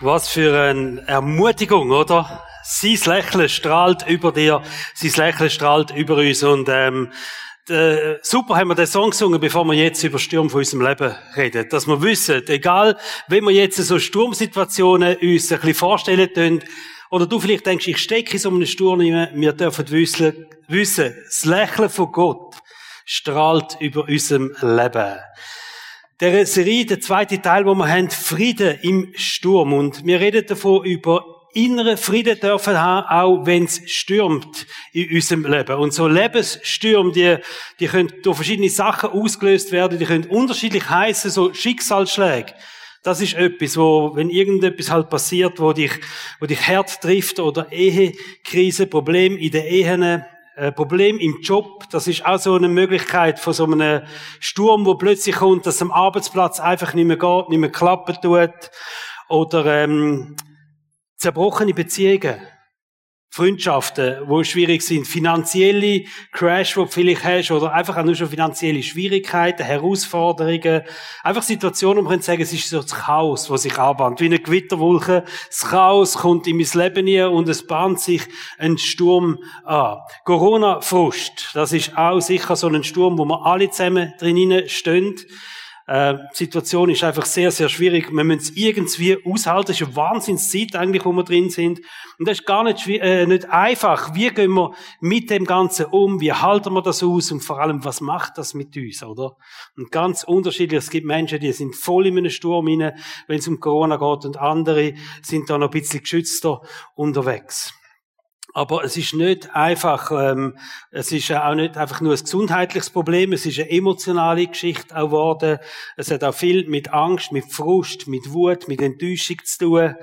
Was für eine Ermutigung, oder? Sein Lächeln strahlt über dir, sein Lächeln strahlt über uns und ähm, äh, super haben wir den Song gesungen, bevor wir jetzt über Sturm von unserem Leben reden. Dass wir wissen, egal, wenn wir jetzt so Sturmsituationen uns ein bisschen vorstellen tun, oder du vielleicht denkst, ich stecke in so einem Sturm, wir dürfen wissen, wissen, das Lächeln von Gott strahlt über unserem Leben der Serie, der zweite Teil, wo wir haben, Frieden im Sturm. Und wir reden davon über innere Frieden dürfen haben, auch wenn es stürmt in unserem Leben. Und so Lebensstürme, die, die können durch verschiedene Sachen ausgelöst werden, die können unterschiedlich heißen, so Schicksalsschläge. Das ist etwas, wo, wenn irgendetwas halt passiert, wo dich, wo dich hart trifft oder Ehekrise, Problem in den Ehen, äh, Problem im Job, das ist auch so eine Möglichkeit von so einem Sturm, wo plötzlich kommt, dass am Arbeitsplatz einfach nicht mehr geht, nicht mehr klappen tut. Oder ähm, zerbrochene Beziehungen. Freundschaften, wo schwierig sind, finanzielle Crash, wo du vielleicht hast, oder einfach auch nur schon finanzielle Schwierigkeiten, Herausforderungen, einfach Situationen, wo man kann sagen, es ist so das Chaos, was sich anbahnt, wie eine Gewitterwolke. Das Chaos kommt in mein Leben hier und es bahnt sich ein Sturm an. Corona-Frust, das ist auch sicher so ein Sturm, wo wir alle zusammen drinnen stehen. Äh, die Situation ist einfach sehr, sehr schwierig. Wir müssen es irgendwie aushalten. Es ist eine Wahnsinnszeit eigentlich, wo wir drin sind. Und das ist gar nicht, äh, nicht einfach. Wie gehen wir mit dem Ganzen um? Wie halten wir das aus? Und vor allem, was macht das mit uns, oder? Und ganz unterschiedlich. Es gibt Menschen, die sind voll in einem Sturm rein, wenn es um Corona geht, und andere sind da noch ein bisschen geschützter unterwegs. Aber es ist nicht einfach, ähm, es ist auch nicht einfach nur ein gesundheitliches Problem, es ist eine emotionale Geschichte auch geworden. Es hat auch viel mit Angst, mit Frust, mit Wut, mit Enttäuschung zu tun.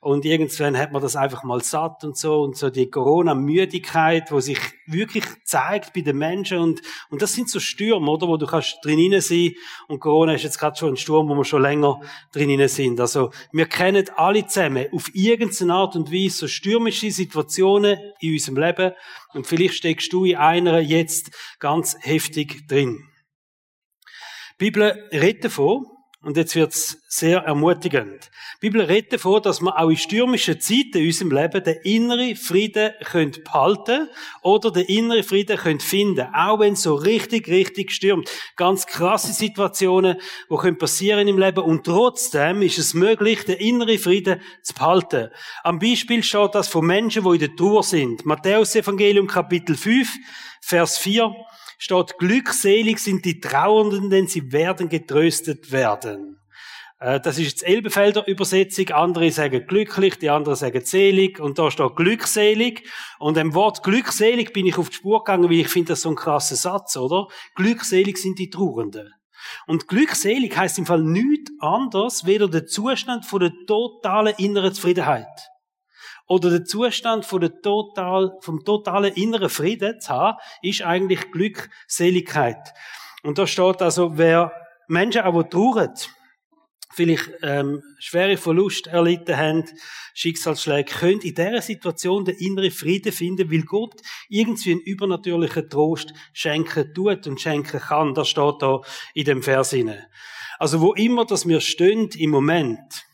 Und irgendwann hat man das einfach mal satt und so. Und so die Corona-Müdigkeit, wo sich wirklich zeigt bei den Menschen. Und, und das sind so Stürme, oder? Wo du kannst drinnen sein. Und Corona ist jetzt gerade schon ein Sturm, wo wir schon länger drinnen sind. Also, wir kennen alle zusammen auf irgendeine Art und Weise so stürmische Situationen in unserem Leben. Und vielleicht steckst du in einer jetzt ganz heftig drin. Die Bibel redet davon, und jetzt wird's sehr ermutigend. Die Bibel redet davon, dass wir auch in stürmischen Zeiten in unserem Leben den inneren Frieden können behalten oder den inneren Frieden können finden, auch wenn es so richtig, richtig stürmt. Ganz krasse Situationen, die können passieren im Leben und trotzdem ist es möglich, den inneren Frieden zu behalten. Am Beispiel steht das von Menschen, die in der Tour sind. Matthäus Evangelium Kapitel 5, Vers 4 steht, glückselig sind die Trauernden, denn sie werden getröstet werden. Äh, das ist jetzt Elbefelder Übersetzung. Andere sagen glücklich, die anderen sagen selig. Und da steht glückselig. Und dem Wort glückselig bin ich auf die Spur gegangen, weil ich finde das so ein krasser Satz, oder? Glückselig sind die Trauernden. Und glückselig heißt im Fall nichts anderes, weder der Zustand von der totalen inneren Zufriedenheit oder der Zustand von der total, vom totalen inneren Frieden zu haben, ist eigentlich Glückseligkeit. Und da steht also, wer Menschen aber trauern, vielleicht ähm, schwere Verlust erlitten haben, Schicksalsschläge, können in dieser Situation den inneren Frieden finden, weil Gott irgendwie einen übernatürlichen Trost schenken tut und schenken kann. Das steht da in dem Vers. Also wo immer, dass wir stehen im Moment,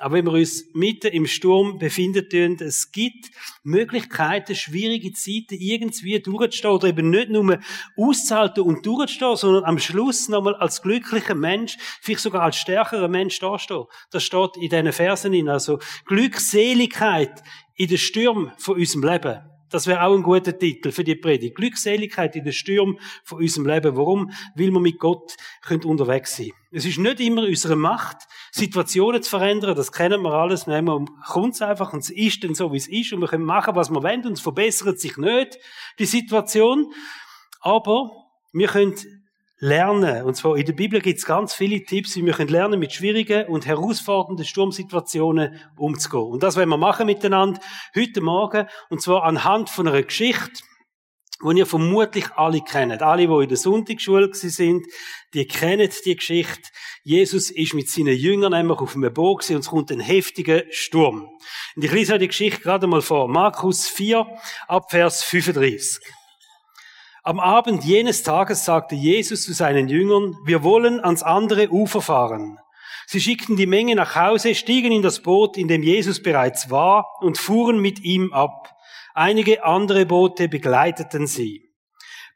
aber wenn wir uns mitten im Sturm befinden, es gibt Möglichkeiten, schwierige Zeiten irgendwie durchzustehen oder eben nicht nur auszuhalten und durchzustehen, sondern am Schluss nochmal als glücklicher Mensch, vielleicht sogar als stärkerer Mensch dastehen. Das steht in diesen Versen. Also Glückseligkeit in den Stürmen von unserem Leben. Das wäre auch ein guter Titel für die Predigt. Glückseligkeit in den Sturm von unserem Leben. Warum? Weil wir mit Gott unterwegs sein können. Es ist nicht immer unsere Macht, Situationen zu verändern. Das kennen wir alles. Manchmal kommt es einfach und es ist dann so, wie es ist. Und wir können machen, was wir wollen. Und es verbessert sich nicht, die Situation. Aber wir können lernen. Und zwar in der Bibel gibt es ganz viele Tipps, wie wir können lernen, mit schwierigen und herausfordernden Sturmsituationen umzugehen. Und das werden wir machen miteinander heute Morgen. Und zwar anhand von einer Geschichte, die ihr vermutlich alle kennt. Alle, die in der Sonntagsschule sind, die kennen die Geschichte. Jesus ist mit seinen Jüngern nämlich auf einem Boot und es kommt ein heftiger Sturm. Und ich lese euch die Geschichte gerade mal vor. Markus 4, Abvers 35. Am Abend jenes Tages sagte Jesus zu seinen Jüngern, wir wollen ans andere Ufer fahren. Sie schickten die Menge nach Hause, stiegen in das Boot, in dem Jesus bereits war, und fuhren mit ihm ab. Einige andere Boote begleiteten sie.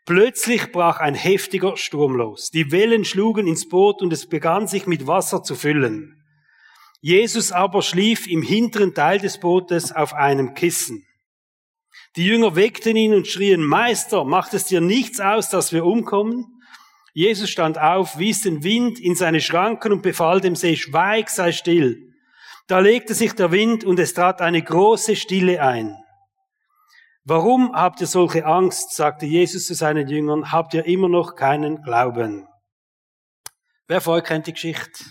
Plötzlich brach ein heftiger Sturm los. Die Wellen schlugen ins Boot und es begann sich mit Wasser zu füllen. Jesus aber schlief im hinteren Teil des Bootes auf einem Kissen. Die Jünger weckten ihn und schrien, Meister, macht es dir nichts aus, dass wir umkommen? Jesus stand auf, wies den Wind in seine Schranken und befahl dem See, schweig, sei still. Da legte sich der Wind und es trat eine große Stille ein. Warum habt ihr solche Angst? sagte Jesus zu seinen Jüngern. Habt ihr immer noch keinen Glauben? Wer von euch kennt die Geschichte?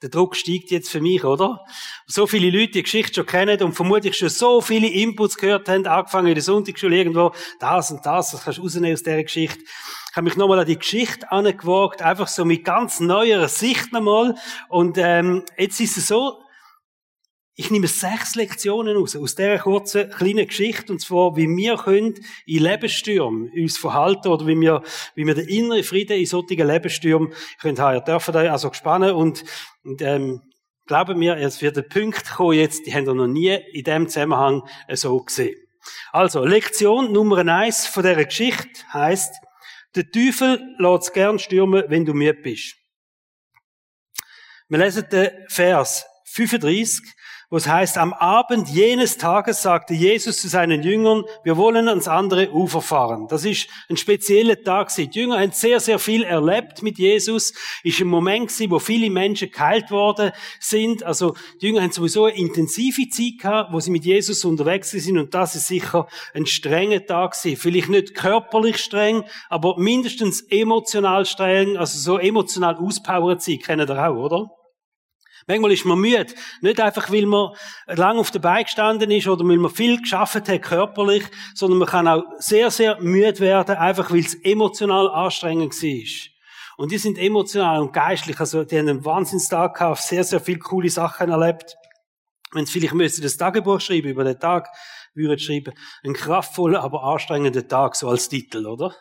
Der Druck steigt jetzt für mich, oder? So viele Leute die Geschichte schon kennen und vermutlich schon so viele Inputs gehört haben, angefangen in der Sonntagsschule irgendwo, das und das, das kannst du rausnehmen aus dieser Geschichte. Ich habe mich nochmal an die Geschichte angewagt, einfach so mit ganz neuer Sicht nochmal. Und ähm, jetzt ist es so, ich nehme sechs Lektionen raus, aus dieser kurzen, kleinen Geschichte, und zwar, wie wir können in Lebensstürmen uns verhalten, oder wie wir, wie wir den inneren Frieden in solchen Lebensstürmen können haben. Ihr dürft euch also gespannen und, und ähm, glauben mir, es wird ein Punkt kommen jetzt, die haben wir noch nie in dem Zusammenhang so gesehen. Also, Lektion Nummer eins von dieser Geschichte heißt, der Teufel lässt gern stürmen, wenn du müde bist. Wir lesen den Vers 35 wo es heißt, am Abend jenes Tages sagte Jesus zu seinen Jüngern, wir wollen ans andere Ufer fahren. Das ist ein spezieller Tag. Die Jünger haben sehr, sehr viel erlebt mit Jesus. Ist ein Moment gewesen, wo viele Menschen geheilt worden sind. Also, die Jünger haben sowieso eine intensive Zeit gehabt, wo sie mit Jesus unterwegs sind. Und das ist sicher ein strenger Tag gewesen. Vielleicht nicht körperlich streng, aber mindestens emotional streng, also so emotional auspowert sein, kennen ihr auch, oder? Manchmal ist man müde. Nicht einfach, weil man lang auf der Beine gestanden ist oder weil man viel geschafft hat körperlich, sondern man kann auch sehr, sehr müde werden, einfach weil es emotional anstrengend war. Und die sind emotional und geistlich, also die haben einen Wahnsinnstag gehabt, sehr, sehr viele coole Sachen erlebt. Wenn sie vielleicht müsste das Tagebuch schreiben, über den Tag würden schreiben, ein kraftvoller, aber anstrengender Tag, so als Titel, oder?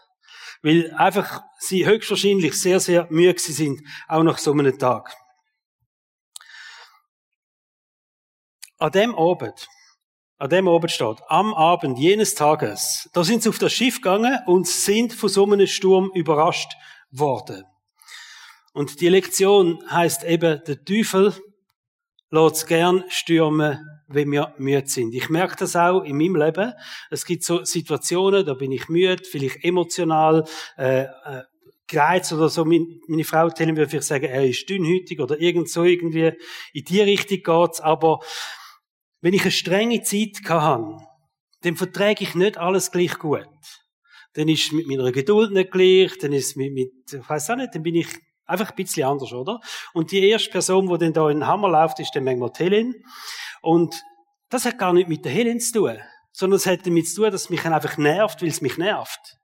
Weil einfach sie höchstwahrscheinlich sehr, sehr müde sind, auch nach so einem Tag. An dem Abend, an dem Abend steht, am Abend jenes Tages, da sind sie auf das Schiff gegangen und sind von so einem Sturm überrascht worden. Und die Lektion heißt eben, der Teufel lässt gern stürmen, wenn wir müde sind. Ich merke das auch in meinem Leben. Es gibt so Situationen, da bin ich müde, vielleicht emotional, äh, äh, gereizt oder so. Meine Frau Helen würde vielleicht sagen, er ist dünnhütig oder irgend so irgendwie in die Richtung geht's. Aber wenn ich eine strenge Zeit habe, dann verträge ich nicht alles gleich gut. Dann ist es mit meiner Geduld nicht gleich, dann ist mit, mit ich weiß auch nicht, dann bin ich einfach ein bisschen anders, oder? Und die erste Person, die dann da in den Hammer läuft, ist dann manchmal die Helen. Und das hat gar nicht mit der Helen zu tun, sondern es hat damit zu tun, dass es mich einfach nervt, weil es mich nervt.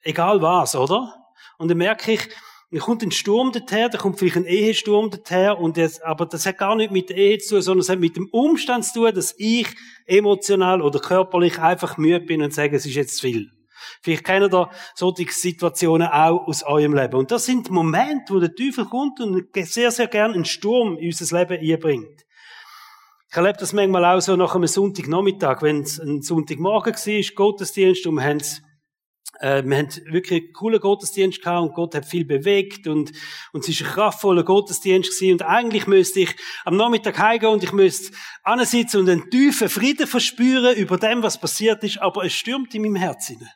Egal was, oder? Und dann merke ich, dann kommt ein Sturm daher, da kommt vielleicht ein Ehesturm daher, und das, aber das hat gar nicht mit der Ehe zu tun, sondern es hat mit dem Umstand zu tun, dass ich emotional oder körperlich einfach müde bin und sage, es ist jetzt zu viel. Vielleicht kennt ihr solche Situationen auch aus eurem Leben. Und das sind Momente, wo der Teufel kommt und sehr, sehr gern einen Sturm in unser Leben einbringt. Ich erlebe das manchmal auch so nach einem Sonntagnachmittag, wenn es ein Sonntagmorgen war, Gottesdienst, und wir haben äh, wir haben wirklich einen coolen Gottesdienst gehabt und Gott hat viel bewegt und, und es ist ein kraftvoller Gottesdienst gewesen. Und eigentlich müsste ich am Nachmittag heimgehen und ich müsste ansitzen und einen tiefen Frieden verspüren über dem, was passiert ist, aber es stürmt in meinem Herzen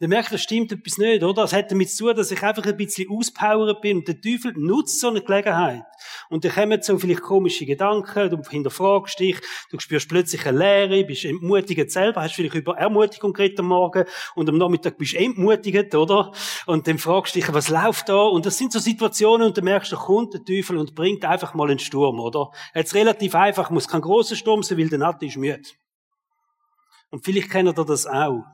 dann merkt, das stimmt etwas nicht, oder? Es hat damit zu tun, dass ich einfach ein bisschen auspowert bin und der Teufel nutzt so eine Gelegenheit. Und dann kommen so vielleicht komische Gedanken, du hinterfragst dich, du spürst plötzlich eine Leere, bist entmutigend selber, hast vielleicht über Ermutigung geredet am Morgen und am Nachmittag bist du entmutigend, oder? Und dann fragst du dich, was läuft da? Und das sind so Situationen und dann merkst du, da kommt der Teufel und bringt einfach mal einen Sturm, oder? Jetzt relativ einfach, muss kein großer Sturm sein, weil der Natte ist müde. Und vielleicht kennt ihr das auch.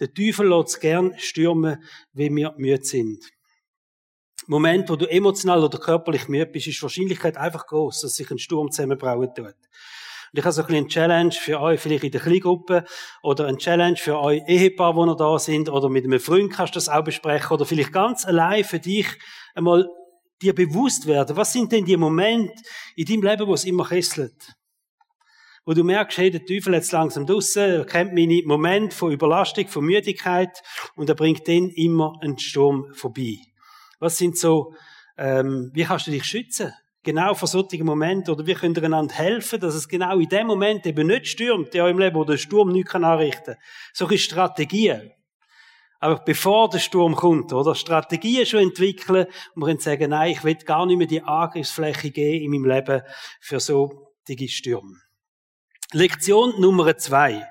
Der Teufel lässt gern stürmen, wenn wir müde sind. Moment, wo du emotional oder körperlich müde bist, ist die Wahrscheinlichkeit einfach groß, dass sich ein Sturm zusammenbrauen tut. Und ich habe so ein bisschen Challenge für euch, vielleicht in der Kleingruppe, oder eine Challenge für euch Ehepaar, die noch da sind, oder mit einem Freund kannst du das auch besprechen, oder vielleicht ganz allein für dich einmal dir bewusst werden, was sind denn die Momente in deinem Leben, wo es immer kesselt? Wo du merkst, hey, der Teufel jetzt langsam draussen, er kennt meine Momente von Überlastung, von Müdigkeit und er bringt dann immer einen Sturm vorbei. Was sind so, ähm, wie kannst du dich schützen? Genau vor solchen Momenten, oder wie können wir einander helfen, dass es genau in dem Moment eben nicht stürmt, ja im Leben, wo der Sturm nichts anrichten kann. Solche Strategien. Aber bevor der Sturm kommt, oder? Strategien schon entwickeln und können sagen, nein, ich will gar nicht mehr die Angriffsfläche geben in meinem Leben für so Stürme. Lektion Nummer zwei.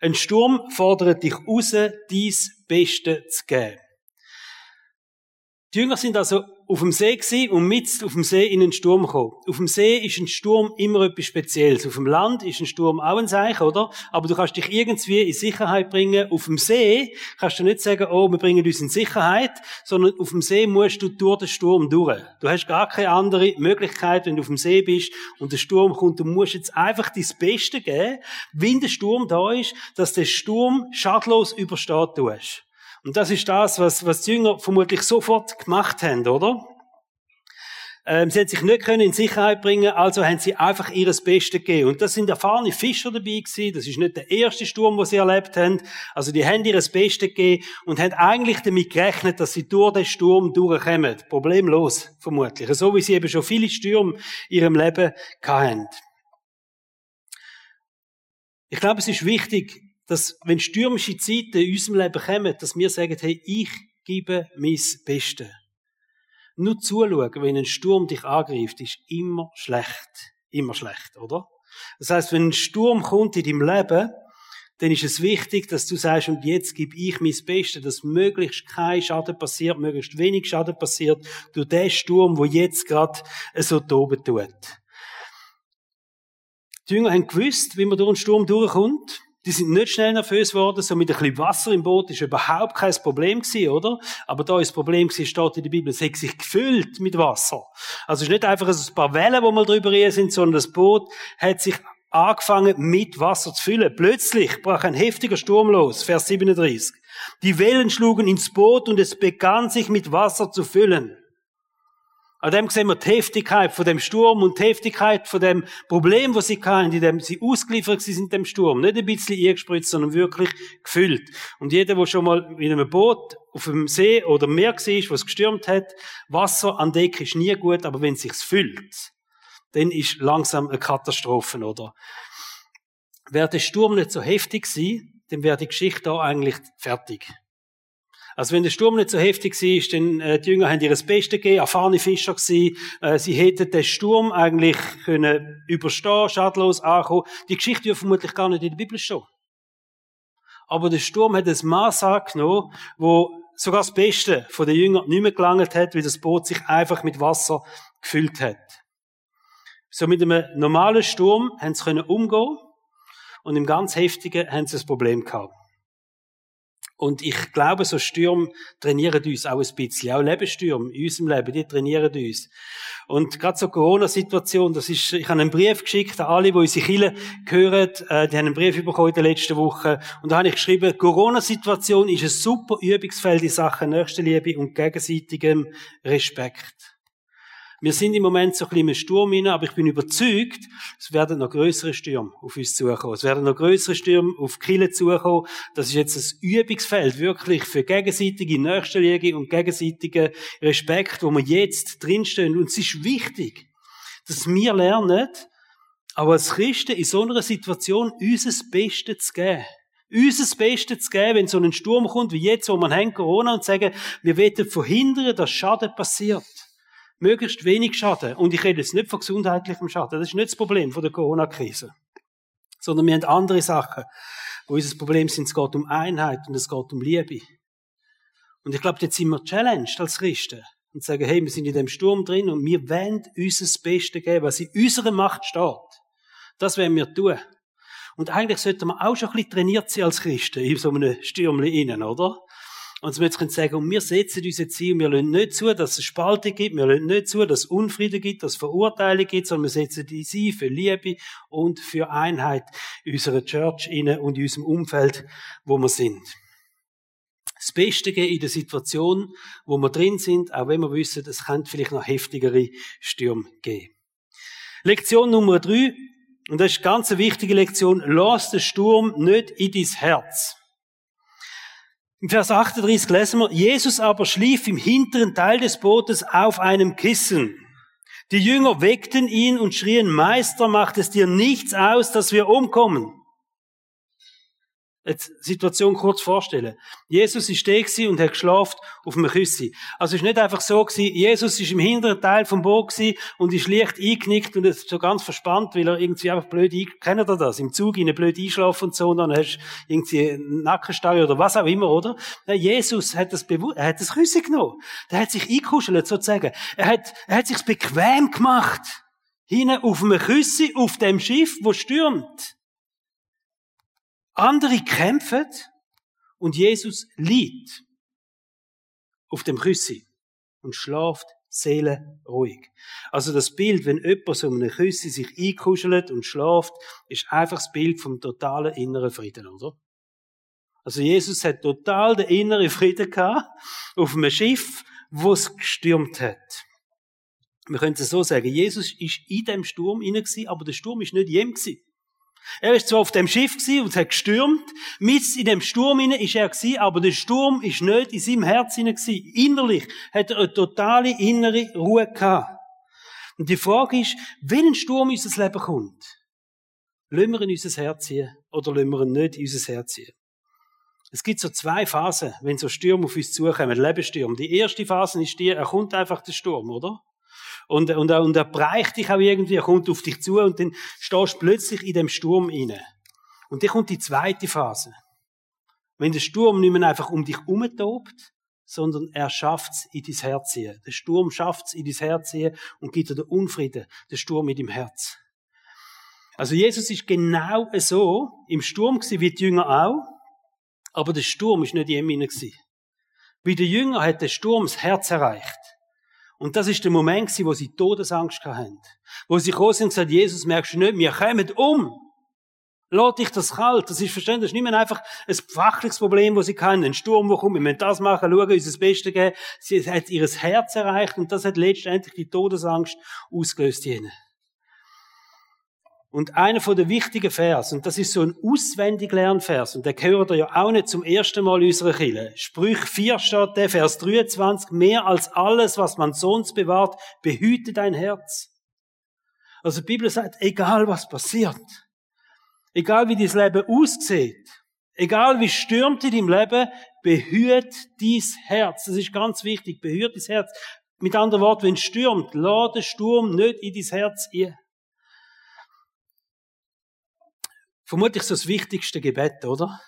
Ein Sturm fordert dich raus, dies Beste zu geben. Die Jünger sind also auf dem See gewesen und mit auf dem See in einen Sturm gekommen. Auf dem See ist ein Sturm immer etwas Spezielles. Auf dem Land ist ein Sturm auch ein Zeichen, oder? Aber du kannst dich irgendwie in Sicherheit bringen. Auf dem See kannst du nicht sagen, oh, wir bringen uns in Sicherheit, sondern auf dem See musst du durch den Sturm durch. Du hast gar keine andere Möglichkeit, wenn du auf dem See bist und der Sturm kommt. Du musst jetzt einfach dein Beste geben, wenn der Sturm da ist, dass der Sturm schadlos übersteht tust. Und das ist das, was, was die Jünger vermutlich sofort gemacht haben, oder? Ähm, sie haben sich nicht können in Sicherheit bringen, also haben sie einfach ihres Bestes gegeben. Und das sind erfahrene Fischer dabei gewesen. Das ist nicht der erste Sturm, den sie erlebt haben. Also die haben ihres Bestes gegeben und haben eigentlich damit gerechnet, dass sie durch den Sturm durchkommen. Problemlos, vermutlich. So wie sie eben schon viele Stürme in ihrem Leben hatten. Ich glaube, es ist wichtig, dass wenn stürmische Zeiten in unserem Leben kommen, dass wir sagen, hey, ich gebe mein Bestes. Nur zuschauen, wenn ein Sturm dich angreift, ist immer schlecht. Immer schlecht, oder? Das heißt, wenn ein Sturm kommt in deinem Leben, dann ist es wichtig, dass du sagst, und jetzt gebe ich mein Bestes, dass möglichst kein Schaden passiert, möglichst wenig Schaden passiert durch den Sturm, wo jetzt gerade so toben tut. Die Jünger haben gewusst, wie man durch einen Sturm durchkommt. Die sind nicht schnell nervös geworden, so mit ein bisschen Wasser im Boot ist überhaupt kein Problem gewesen, oder? Aber da ist das Problem gewesen, steht in der Bibel, es hat sich gefüllt mit Wasser. Also es ist nicht einfach ein paar Wellen, wo mal drüber sind, sondern das Boot hat sich angefangen mit Wasser zu füllen. Plötzlich brach ein heftiger Sturm los, Vers 37. Die Wellen schlugen ins Boot und es begann sich mit Wasser zu füllen. An dem sehen wir die Heftigkeit von dem Sturm und die Heftigkeit von dem Problem, was sie hatten, in dem sie ausgeliefert sind dem Sturm. Nicht ein bisschen eingespritzt, sondern wirklich gefüllt. Und jeder, der schon mal in einem Boot auf dem See oder Meer war, was gestürmt hat, Wasser an Deck ist nie gut, aber wenn es sich füllt, dann ist langsam eine Katastrophe, oder? Wäre der Sturm nicht so heftig gewesen, dann wäre die Geschichte da eigentlich fertig. Also wenn der Sturm nicht so heftig war, dann äh, die Jünger haben ihr das Beste gegeben, erfahrene Fischer gewesen, äh, sie hätten den Sturm eigentlich können überstehen, schadlos ankommen. Die Geschichte wird vermutlich gar nicht in der Bibel stehen. Aber der Sturm hat ein Maß angenommen, wo sogar das Beste von den Jüngern nicht mehr gelangt hat, weil das Boot sich einfach mit Wasser gefüllt hat. So mit einem normalen Sturm haben sie können umgehen und im ganz heftigen haben sie das Problem gehabt. Und ich glaube, so Stürme trainieren uns auch ein bisschen. Auch Lebensstürme in unserem Leben, die trainieren uns. Und gerade so Corona-Situation, das ist, ich habe einen Brief geschickt an alle, die unsere Kirche hören, äh, die haben einen Brief bekommen in der letzten Woche. Und da habe ich geschrieben, Corona-Situation ist ein super Übungsfeld in Sachen Nächstenliebe und gegenseitigem Respekt. Wir sind im Moment so ein bisschen im Sturm hinein, aber ich bin überzeugt, es werden noch größere Stürme auf uns zukommen. Es werden noch größere Stürme auf Kille zukommen. Das ist jetzt ein Übungsfeld wirklich für gegenseitige Nächstenliebe und gegenseitigen Respekt, wo wir jetzt drinstehen. Und es ist wichtig, dass wir lernen, aber als Christen in so einer Situation unser Bestes zu geben unser Bestes zu geben, wenn so ein Sturm kommt, wie jetzt, wo man haben Corona und sagen, wir wollen verhindern, dass Schaden passiert möglichst wenig Schaden. Und ich rede jetzt nicht von gesundheitlichem Schaden. Das ist nicht das Problem von der Corona-Krise. Sondern wir haben andere Sachen, wo unser Problem sind. Es geht um Einheit und es geht um Liebe. Und ich glaube, jetzt sind wir challenged als Christen. Und sagen, hey, wir sind in dem Sturm drin und wir wollen uns das Beste geben, was in unserer Macht steht. Das werden wir tun. Und eigentlich sollten wir auch schon ein bisschen trainiert sein als Christen in so einem Stürmchen innen, oder? Und wir können sagen, und wir setzen unser Ziel, wir lassen nicht zu, dass es Spaltung gibt, wir lassen nicht zu, dass es Unfrieden gibt, dass es Verurteilung gibt, sondern wir setzen die ein für Liebe und für Einheit in unserer Church innen und in unserem Umfeld, wo wir sind. das Beste geben in der Situation, wo wir drin sind, auch wenn wir wissen, es könnte vielleicht noch heftigere Stürme geben. Lektion Nummer drei, und das ist eine ganz wichtige Lektion, lass den Sturm nicht in dein Herz. Im Vers 38 lesen wir, Jesus aber schlief im hinteren Teil des Bootes auf einem Kissen. Die Jünger weckten ihn und schrien, Meister, macht es dir nichts aus, dass wir umkommen jetzt Situation kurz vorstellen. Jesus ist da und hat geschlafen auf einem Küssi. Also es ist nicht einfach so gewesen, Jesus ist im hinteren Teil vom Boot gewesen und ist leicht eingeknickt und ist so ganz verspannt, weil er irgendwie einfach blöd ein, kennt ihr das? Im Zug in blöd einschlafen und so, und dann hast du irgendwie einen Nackenstau oder was auch immer, oder? Ja, Jesus hat das bewusst, er hat das Küssi genommen. Der hat sich eingekuschelt, sozusagen. Er hat, er hat sich's bequem gemacht. Hinten auf einem Küssi, auf dem Schiff, wo stürmt. Andere kämpfen und Jesus liegt auf dem Küssi und schlaft Seele ruhig. Also das Bild, wenn jemand so um eine Küsse sich einkuschelt und schlaft, ist einfach das Bild vom totalen inneren Frieden, oder? Also Jesus hat total den inneren Frieden gehabt auf einem Schiff, wo es gestürmt hat. Wir können es so sagen, Jesus ist in dem Sturm inne aber der Sturm ist nicht jem gewesen. Er ist zwar auf dem Schiff und hat gestürmt. Mit in dem Sturm inne ist er gewesen, aber der Sturm ist nicht in seinem Herz inne gewesen. Innerlich hat er eine totale innere Ruhe gehabt. Und die Frage ist, ein Sturm in unser Leben kommt, lassen wir in unser Herz ziehen oder lassen wir ihn nicht in unser Herz ziehen? Es gibt so zwei Phasen, wenn so Stürme auf uns zukommen, Lebensstürme. Die erste Phase ist die, er kommt einfach der Sturm, oder? Und, und, und er bereicht dich auch irgendwie, er kommt auf dich zu und dann stehst du plötzlich in dem Sturm inne. Und dann kommt die zweite Phase. Wenn der Sturm nicht mehr einfach um dich umtobt, sondern er schafft's in dein Herz ziehen. Der Sturm schafft's in dein Herz ziehen und gibt dir den Unfrieden, der Sturm mit dem Herz. Also Jesus ist genau so im Sturm gewesen, wie die Jünger auch, aber der Sturm ist nicht in ihm gewesen. Wie der Jünger hat der Sturm das Herz erreicht. Und das ist der Moment, wo sie Todesangst hatten. Wo sie gekommen sind und gesagt, Jesus, merkst du nicht, wir kommen um. Lass dich das kalt. Das ist verständlich. Das ist nicht mehr einfach ein fachliches Problem, das sie kennen. Ein Sturm, wo kommt. Wir müssen das machen, schauen, uns das Beste geben. Sie hat ihr Herz erreicht und das hat letztendlich die Todesangst ausgelöst. Jene. Und einer von den wichtigen Vers, und das ist so ein auswendig Lernvers, und der gehört ja auch nicht zum ersten Mal unserer Kirche. Sprüch 4 steht der, Vers 23, mehr als alles, was man sonst bewahrt, behüte dein Herz. Also die Bibel sagt, egal was passiert, egal wie dein Leben aussieht, egal wie stürmt in deinem Leben, behüt dein Herz. Das ist ganz wichtig, behüt dein Herz. Mit anderen Worten, wenn es stürmt, lade Sturm nicht in dein Herz ein. Vermutlich so das wichtigste Gebet, oder?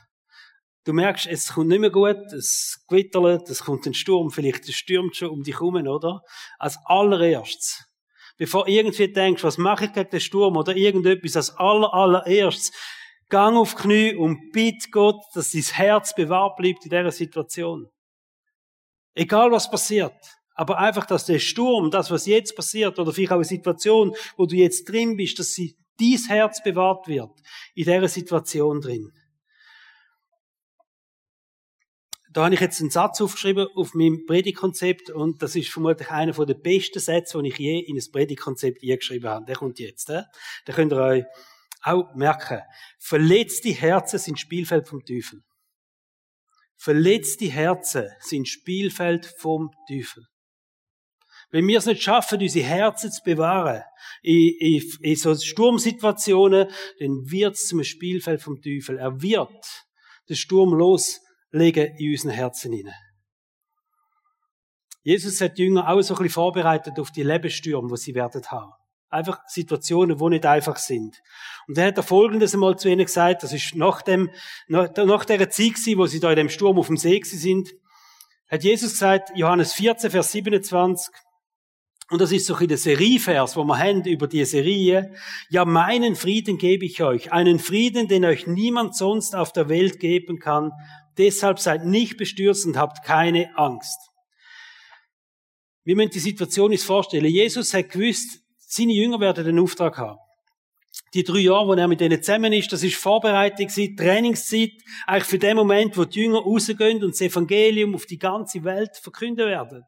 Du merkst, es kommt nicht mehr gut, es gewittert, es kommt ein Sturm, vielleicht es stürmt schon um dich herum, oder? Als allererstes, bevor irgendwie denkst, was mache ich gegen den Sturm oder irgendetwas, als aller, allererstes, gang auf Knie und bitte Gott, dass dein Herz bewahrt bleibt in dieser Situation. Egal was passiert. Aber einfach, dass der Sturm, das, was jetzt passiert, oder vielleicht auch eine Situation, wo du jetzt drin bist, dass sie dies Herz bewahrt wird, in dieser Situation drin. Da habe ich jetzt einen Satz aufgeschrieben auf meinem Predigtkonzept und das ist vermutlich einer der besten Sätze, die ich je in ein Predigtkonzept eingeschrieben habe. Der kommt jetzt. Äh? Da könnt ihr euch auch merken. Verletzte Herzen sind Spielfeld vom Teufel. Verletzte Herzen sind Spielfeld vom Teufel. Wenn wir es nicht schaffen, unsere Herzen zu bewahren, in, in, in so Sturmsituationen, dann wird es zum Spielfeld vom Teufel. Er wird den Sturm loslegen in unseren Herzen hinein. Jesus hat die Jünger auch so ein bisschen vorbereitet auf die Lebensstürme, die sie werden haben. Einfach Situationen, die nicht einfach sind. Und er hat da Folgendes einmal zu ihnen gesagt, das ist nach dem, nach, nach der Zeit gewesen, wo sie da in dem Sturm auf dem See sind, hat Jesus gesagt, Johannes 14, Vers 27, und das ist so ein der Serievers, wo wir haben über die Serie. Ja, meinen Frieden gebe ich euch. Einen Frieden, den euch niemand sonst auf der Welt geben kann. Deshalb seid nicht bestürzt und habt keine Angst. Wie man die Situation ist vorstellen. Jesus hat gewusst, seine Jünger werden den Auftrag haben. Die drei Jahre, wo er mit denen zusammen ist, das ist Vorbereitung, Trainingszeit, eigentlich für den Moment, wo die Jünger rausgehen und das Evangelium auf die ganze Welt verkünden werden.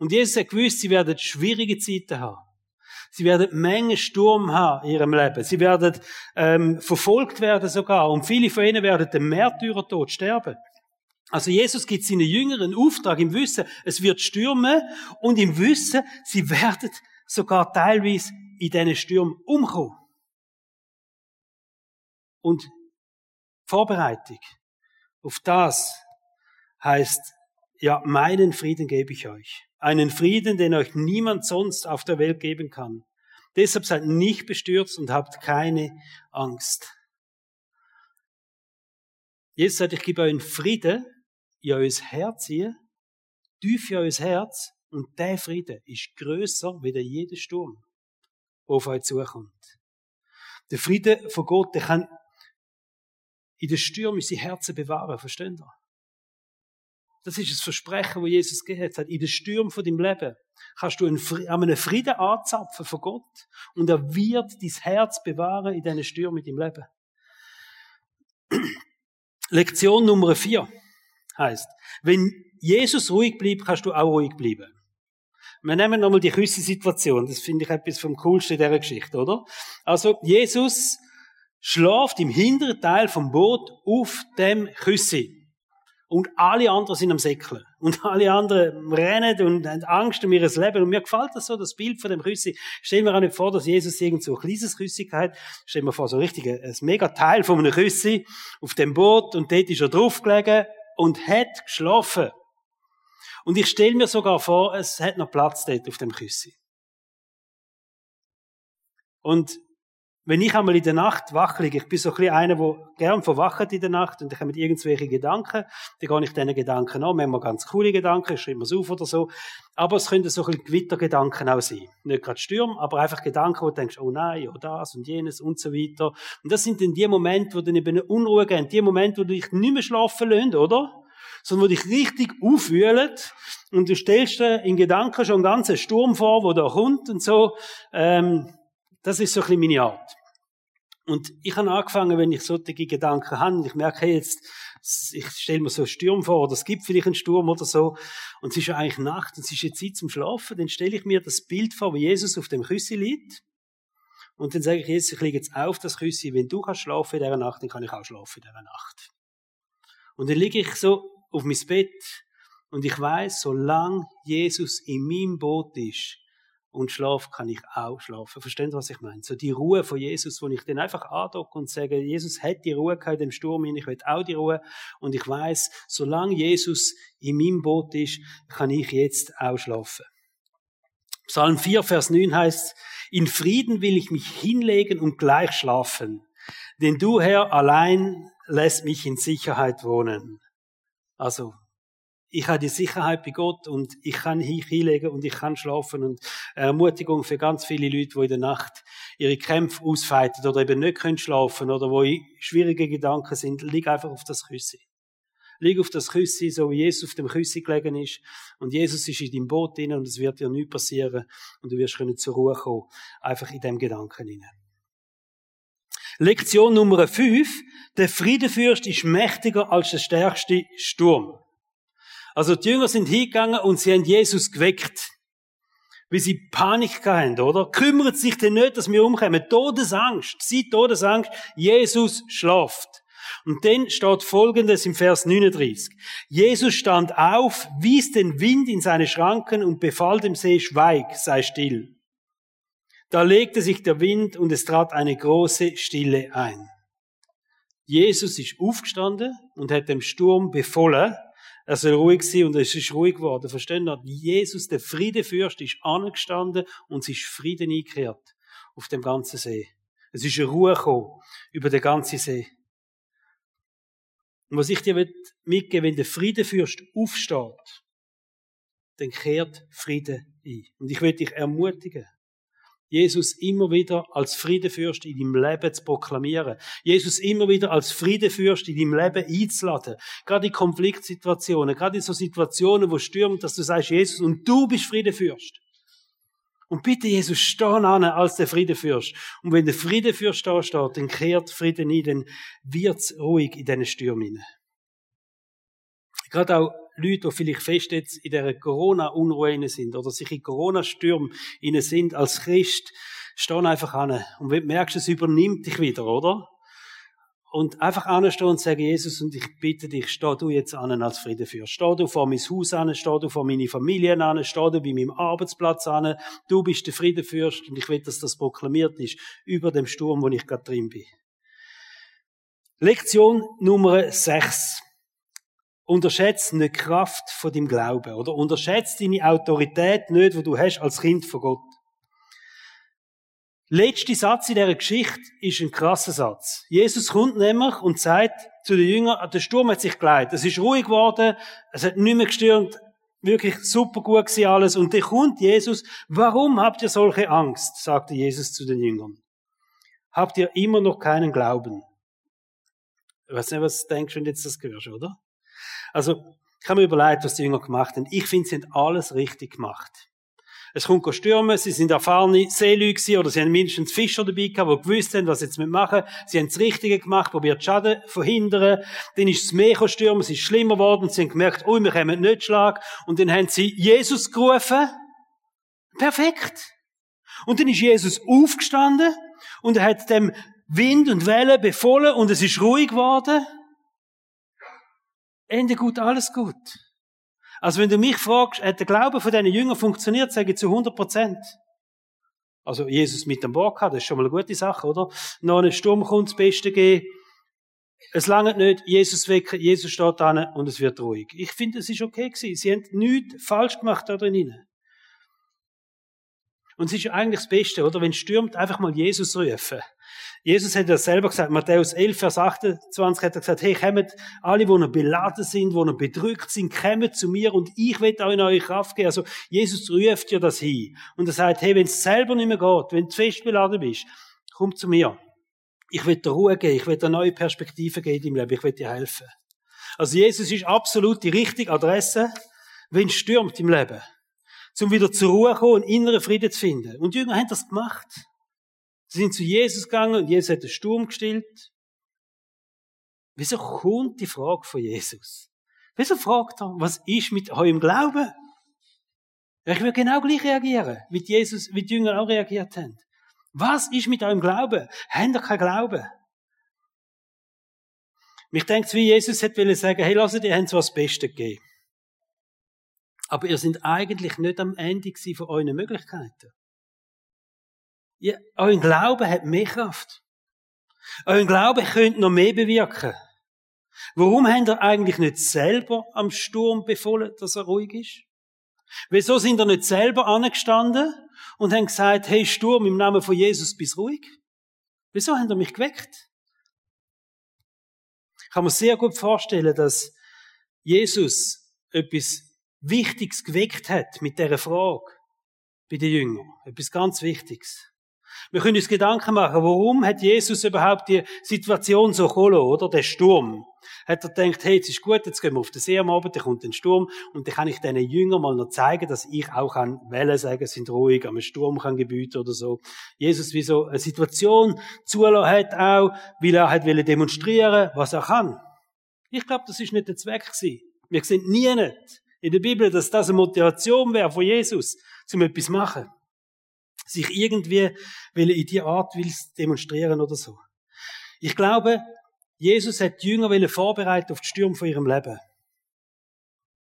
Und Jesus hat gewusst, sie werden schwierige Zeiten haben. Sie werden Menge Sturm haben in ihrem Leben. Sie werden ähm, verfolgt werden sogar. Und viele von ihnen werden den Märtyrertod sterben. Also Jesus gibt seinen Jüngern einen Auftrag im Wissen, es wird stürmen und im Wissen, sie werden sogar teilweise in diesen Stürmen umkommen. Und Vorbereitung auf das heißt, ja, meinen Frieden gebe ich euch. Einen Frieden, den euch niemand sonst auf der Welt geben kann. Deshalb seid nicht bestürzt und habt keine Angst. Jesus sagt, ich gebe euch einen Frieden in euer Herz hier, tief in euer Herz, und der Frieden ist größer wie der jede Sturm, der auf euch zukommt. Der Frieden von Gott, der kann in den Stürmen unsere Herzen bewahren, versteht ihr? Das ist das Versprechen, das Jesus gegeben hat. In den Stürmen von deinem Leben kannst du einen Frieden anzapfen von Gott und er wird dein Herz bewahren in diesen Stürmen in deinem Leben. Lektion Nummer vier heißt, wenn Jesus ruhig bleibt, kannst du auch ruhig bleiben. Wir nehmen nochmal die Küsse-Situation. Das finde ich etwas vom Coolsten dieser Geschichte, oder? Also, Jesus schlaft im hinteren Teil vom Boot auf dem Küsse. Und alle anderen sind am Säckeln. Und alle anderen rennen und haben Angst um ihr Leben. Und mir gefällt das so, das Bild von dem Küssi. Stell mir auch nicht vor, dass Jesus irgend so ein kleines Küssi hat. Stell mir vor, so richtig ein, ein mega Teil von einem Küssi auf dem Boot und dort ist er draufgelegen und hat geschlafen. Und ich stelle mir sogar vor, es hat noch Platz dort auf dem Küssi. Und wenn ich einmal in der Nacht wach liege, ich bin so ein bisschen einer, der gern verwacht in der Nacht und ich habe mit irgendwelchen Gedanken, dann gehe ich diesen Gedanken an, manchmal ganz coole Gedanken, ich schreibe mir auf oder so, aber es können so ein bisschen Gewittergedanken auch sein. Nicht gerade Stürme, aber einfach Gedanken, wo du denkst, oh nein, oh das und jenes und so weiter. Und das sind dann die Momente, wo dann eben eine Unruhe geben, die Momente, wo du dich nicht mehr schlafen lässt, oder? sondern wo dich richtig aufwühlen und du stellst dir in Gedanken schon einen ganzen Sturm vor, wo da kommt und so. Ähm, das ist so ein bisschen meine Art. Und ich habe angefangen, wenn ich solche Gedanken habe, ich merke, jetzt, ich stelle mir so einen Sturm vor, oder es gibt vielleicht einen Sturm oder so, und es ist ja eigentlich Nacht, und es ist jetzt Zeit zum Schlafen, dann stelle ich mir das Bild vor, wie Jesus auf dem Küssi liegt, und dann sage ich, Jesus, ich liege jetzt auf das Küssi, wenn du kannst schlafen in dieser Nacht, dann kann ich auch schlafen in dieser Nacht. Und dann liege ich so auf mein Bett, und ich weiß, solange Jesus in meinem Boot ist, und Schlaf kann ich auch schlafen. Verstehen Sie, was ich meine? So die Ruhe von Jesus, wo ich dann einfach andocke und sage, Jesus hat die Ruhe gehabt im Sturm hin, ich will auch die Ruhe. Und ich weiß, solange Jesus in meinem Boot ist, kann ich jetzt auch schlafen. Psalm 4, Vers 9 heißt, in Frieden will ich mich hinlegen und gleich schlafen. Denn du, Herr, allein lässt mich in Sicherheit wohnen. Also, ich habe die Sicherheit bei Gott und ich kann hier hinlegen und ich kann schlafen und Ermutigung für ganz viele Leute, die in der Nacht ihre Kämpfe ausfeiten oder eben nicht können schlafen oder wo schwierige Gedanken sind, lieg einfach auf das Küssi. Lieg auf das Küssi, so wie Jesus auf dem Küssi gelegen ist und Jesus ist in deinem Boot drin und es wird dir nichts passieren und du wirst können zur Ruhe kommen, einfach in dem Gedanken hinein. Lektion Nummer 5. Der Friedefürst ist mächtiger als der stärkste Sturm. Also die Jünger sind hingegangen und sie haben Jesus geweckt. Wie sie Panik hatten, oder? Kümmert sich denn nicht, dass wir umkommen? Todesangst. Sie Todesangst. Jesus schlaft. Und dann steht Folgendes im Vers 39. Jesus stand auf, wies den Wind in seine Schranken und befahl dem See, schweig, sei still. Da legte sich der Wind und es trat eine große Stille ein. Jesus ist aufgestanden und hat dem Sturm befohlen, er soll ruhig sein und es ist ruhig geworden. Verstehen Sie? Jesus, der Friedefürst, ist angestanden und es ist Frieden eingekehrt auf dem ganzen See. Es ist eine Ruhe gekommen über den ganzen See. Und was ich dir mitgeben wenn der Friedefürst aufsteht, dann kehrt Friede ein. Und ich will dich ermutigen, Jesus immer wieder als Friedefürst in deinem Leben zu proklamieren. Jesus immer wieder als Friedefürst in deinem Leben einzuladen. Gerade in Konfliktsituationen, gerade in so Situationen, wo stürmt, dass du sagst, Jesus, und du bist Friedefürst. Und bitte, Jesus, steh an als der Friedefürst. Und wenn der Friedefürst da steht, dann kehrt Frieden ein, dann wird's ruhig in diesen Stürmen. Gerade auch Leute, die vielleicht fest jetzt in dieser Corona-Unruhe sind oder sich in Corona-Stürmen sind als Christ, stehen einfach an. Und wenn du merkst, es übernimmt dich wieder, oder? Und einfach anstehen und sagen, Jesus, und ich bitte dich, steh du jetzt an als Friedenfürst. Steh du vor mein Haus an, steh du vor meine Familie an, steh du bei meinem Arbeitsplatz an. Du bist der Friedenfürst und ich will, dass das proklamiert ist über dem Sturm, wo ich gerade drin bin. Lektion Nummer 6. Unterschätze nicht die Kraft von deinem Glauben oder unterschätze deine Autorität nicht, wo du hast als Kind von Gott. Letzte Satz in dieser Geschichte ist ein krasser Satz. Jesus kommt nämlich und sagt zu den Jüngern, ah, der Sturm hat sich geleitet. Es ist ruhig geworden, es hat nicht mehr gestürmt, wirklich super gut gewesen alles. Und dann kommt Jesus, warum habt ihr solche Angst? sagte Jesus zu den Jüngern. Habt ihr immer noch keinen Glauben? Ich weiß nicht, was du denkst, wenn du jetzt das hörst, oder? Also, ich habe mir überlegt, was die Jünger gemacht haben. Ich finde, sie haben alles richtig gemacht. Es kommt stürmen, sie sind erfahrene Seeleute oder sie haben mindestens Fischer dabei gehabt, die gewusst haben, was sie jetzt machen Sie haben das Richtige gemacht, probiert Schaden zu verhindern. Dann ist das Meer stürmen, es ist schlimmer geworden, sie haben gemerkt, oh, wir kommen nicht Schlag. Und dann haben sie Jesus gerufen. Perfekt. Und dann ist Jesus aufgestanden und er hat dem Wind und Wellen befohlen und es ist ruhig geworden. Ende gut, alles gut. Also wenn du mich fragst, hat der Glaube von diesen Jüngern funktioniert, sage ich zu 100 Prozent. Also Jesus mit dem Bock hat, das ist schon mal eine gute Sache, oder? Noch ein Sturm kommt, das Beste gehen. Es langt nicht, Jesus wecken, Jesus steht da und es wird ruhig. Ich finde, es ist okay gewesen. Sie haben nichts falsch gemacht da drinnen. Und es ist ja eigentlich das Beste, oder? Wenn es stürmt, einfach mal Jesus rufen. Jesus hat ja selber gesagt, Matthäus 11, Vers 28 hat er gesagt, hey, kommt alle, die noch beladen sind, die noch bedrückt sind, kommt zu mir und ich will euch neue Kraft geben. Also, Jesus ruft ja das hin. Und er sagt, hey, wenn es selber nicht mehr geht, wenn du fest beladen bist, komm zu mir. Ich will dir Ruhe geben, ich will dir neue Perspektiven geben im Leben, ich will dir helfen. Also, Jesus ist absolut die richtige Adresse, wenn es stürmt im Leben. Um wieder zur Ruhe zu kommen und inneren Frieden zu finden. Und Jünger haben das gemacht. Sie sind zu Jesus gegangen und Jesus hat den Sturm gestillt. Wieso kommt die Frage von Jesus? Wieso fragt er, was ist mit eurem Glauben? Ich will genau gleich reagieren, wie Jesus, wie die Jünger auch reagiert haben. Was ist mit eurem Glauben? Habt ihr keinen Glauben? Mich denkt, wie Jesus hätte sagen, hey, lasst ihr haben zwar das Beste gegeben. Aber ihr seid eigentlich nicht am Ende von euren Möglichkeiten. Ja, euer Glaube hat mehr Kraft. Euer Glaube könnte noch mehr bewirken. Warum habt ihr eigentlich nicht selber am Sturm befohlen, dass er ruhig ist? Wieso sind ihr nicht selber angestanden und haben gesagt, hey Sturm, im Namen von Jesus, bist ruhig? Wieso habt ihr mich geweckt? Ich kann mir sehr gut vorstellen, dass Jesus etwas Wichtiges geweckt hat mit dieser Frage bei den Jüngern. Etwas ganz Wichtiges. Wir können uns Gedanken machen, warum hat Jesus überhaupt die Situation so geholt, oder? Der Sturm. Hat er gedacht, hey, jetzt ist gut, jetzt gehen wir auf den See am Abend, dann kommt ein Sturm, und dann kann ich diesen Jüngern mal noch zeigen, dass ich auch an Wellen sagen, sind ruhig, am Sturm kann gebieten oder so. Jesus wie so eine Situation zulassen hat auch, weil er hat demonstrieren, was er kann. Ich glaube, das ist nicht der Zweck gewesen. Wir sehen nie nicht in der Bibel, dass das eine Motivation wäre von Jesus, zum etwas zu machen sich irgendwie will in die Art will demonstrieren oder so. Ich glaube, Jesus hat die Jünger vorbereiten auf die Stürme von ihrem Leben.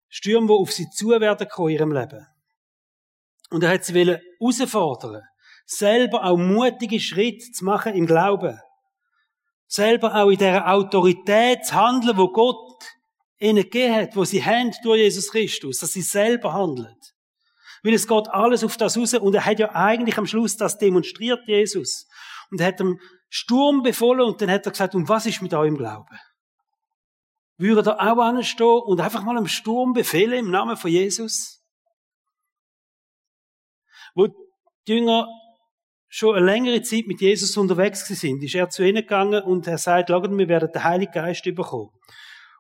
Stürme, die auf sie zu werden kommen in ihrem Leben. Und er hat sie herausfordern, selber auch mutige Schritte zu machen im Glauben. Selber auch in dieser Autorität zu handeln, wo Gott ihnen gegeben hat, wo sie haben durch Jesus Christus, dass sie selber handeln. Weil es geht alles auf das raus. Und er hat ja eigentlich am Schluss das demonstriert, Jesus. Und er hat dem Sturm befohlen und dann hat er gesagt, und was ist mit eurem Glauben? Würde er auch anstehen und einfach mal dem Sturm befehlen im Namen von Jesus? Wo die Jünger schon eine längere Zeit mit Jesus unterwegs sind, ist er zu ihnen gegangen und er sagt, wir werden den Heiligen Geist bekommen.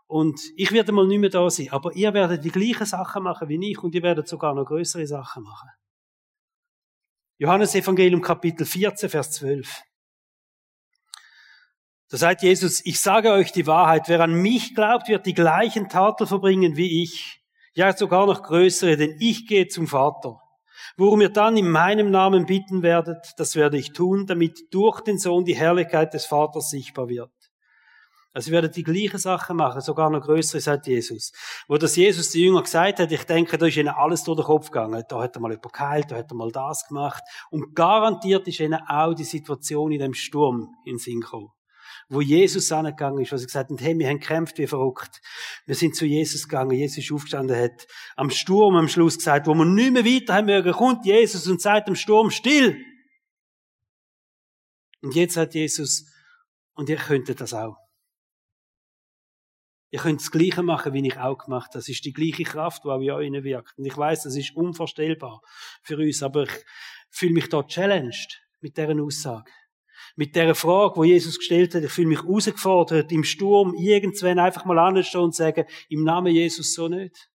Und ich werde mal nicht mehr da sein, aber ihr werdet die gleichen Sachen machen wie ich und ihr werdet sogar noch größere Sachen machen. Johannes Evangelium Kapitel 14, Vers 12. Da sagt Jesus, ich sage euch die Wahrheit, wer an mich glaubt, wird die gleichen Taten verbringen wie ich, ja sogar noch größere, denn ich gehe zum Vater. Worum ihr dann in meinem Namen bitten werdet, das werde ich tun, damit durch den Sohn die Herrlichkeit des Vaters sichtbar wird. Also ihr werdet die gleiche Sache machen, sogar noch größere, sagt Jesus. Wo das Jesus die Jünger gesagt hat, ich denke, da ist ihnen alles durch den Kopf gegangen. Da hat er mal jemand geheilt, da hat er mal das gemacht. Und garantiert ist ihnen auch die Situation in dem Sturm in Sinn gekommen wo Jesus angegangen ist, wo sie gesagt haben, hey, wir haben gekämpft wie verrückt. Wir sind zu Jesus gegangen, Jesus ist aufgestanden, hat am Sturm am Schluss gesagt, wo wir nicht mehr weiter haben mögen, kommt Jesus und sagt dem Sturm still. Und jetzt sagt Jesus, und ihr könntet das auch. Ihr könnt das Gleiche machen, wie ich auch gemacht habe. Das ist die gleiche Kraft, die auch in euch wirkt. Und ich weiß, das ist unvorstellbar für uns, aber ich fühle mich da challenged mit deren Aussage. Mit der Frage, wo Jesus gestellt hat, ich fühle mich herausgefordert, im Sturm irgendwann einfach mal anzustehen und sagen, im Namen Jesus so nicht.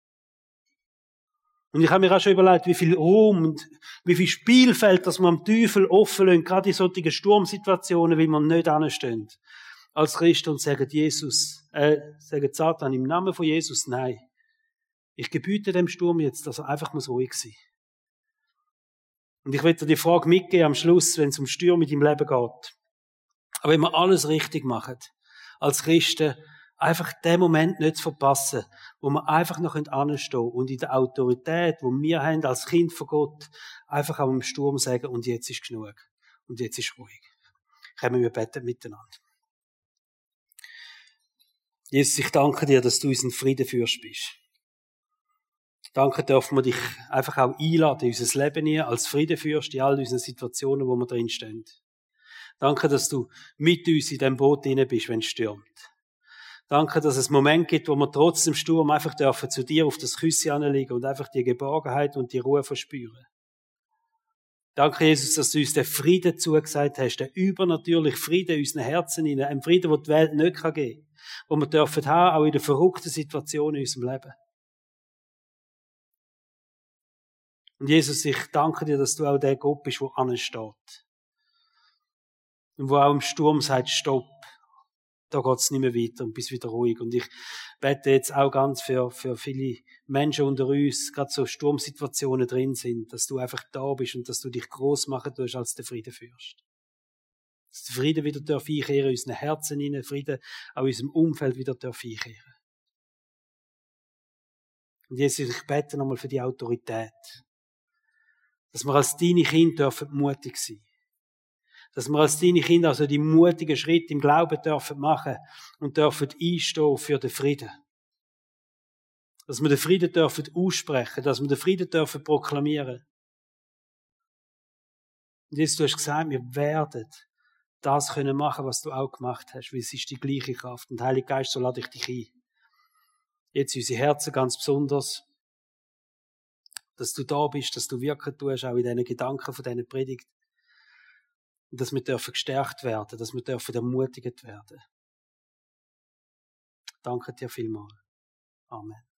Und ich habe mir auch schon überlegt, wie viel Ruhm und wie viel Spielfeld, dass man am Teufel offen lässt, gerade in solchen Sturmsituationen, wie man nicht anstehen. Als Christen und sagen, Jesus, äh, sagen Satan, im Namen von Jesus, nein. Ich gebiete dem Sturm jetzt, dass er einfach muss ruhig sein. Und ich will dir die Frage mitgeben am Schluss, wenn es um Stürme in deinem Leben geht. Aber wenn wir alles richtig machen, als Christen, einfach den Moment nicht zu verpassen, wo wir einfach noch anstehen und in der Autorität, wo wir haben als Kind von Gott, einfach auch im Sturm sagen, und jetzt ist genug. Und jetzt ist ruhig. Kommen wir beten miteinander. Jesus, ich danke dir, dass du uns in Frieden führst bist. Danke dürfen wir dich einfach auch einladen in unser Leben hier als Friedenfürst in all unseren Situationen, wo wir drin stehen. Danke, dass du mit uns in dem Boot drin bist, wenn es stürmt. Danke, dass es Moment gibt, wo wir trotz dem Sturm einfach dürfen zu dir auf das Küsse anlegen und einfach die Geborgenheit und die Ruhe verspüren. Danke, Jesus, dass du uns den Frieden zugesagt hast, den übernatürlichen Frieden in unseren Herzen einen Frieden, den die Welt nicht geben kann, wo wir dürfen haben, auch in den verrückten Situationen in unserem Leben. Und Jesus, ich danke dir, dass du auch der Gott bist, der ansteht. Und wo auch im Sturm sagt, stopp. Da geht's nicht mehr weiter und bist wieder ruhig. Und ich bete jetzt auch ganz für, für viele Menschen unter uns, gerade so Sturmsituationen drin sind, dass du einfach da bist und dass du dich groß machen tust als der Friedenfürst. Dass Frieden wieder einkehren in unseren Herzen hinein, Frieden auch in unserem Umfeld wieder darf einkehren. Und Jesus, ich bete nochmal für die Autorität dass wir als deine Kinder dürfen mutig sein. Dass wir als deine Kinder also die mutigen Schritte im Glauben dürfen machen und dürfen einstehen für den Frieden. Dass wir den Frieden dürfen aussprechen, dass wir den Frieden dürfen proklamieren. Und jetzt, du hast gesagt, wir werden das können machen, was du auch gemacht hast, weil es ist die gleiche Kraft. Und Heilige Geist, so lade ich dich ein. Jetzt unsere Herzen ganz besonders dass du da bist, dass du wirken tust, auch in diesen Gedanken von diesen Predigt. Und dass wir dürfen gestärkt werden, dass wir dürfen ermutigt werden. Danke dir vielmals. Amen.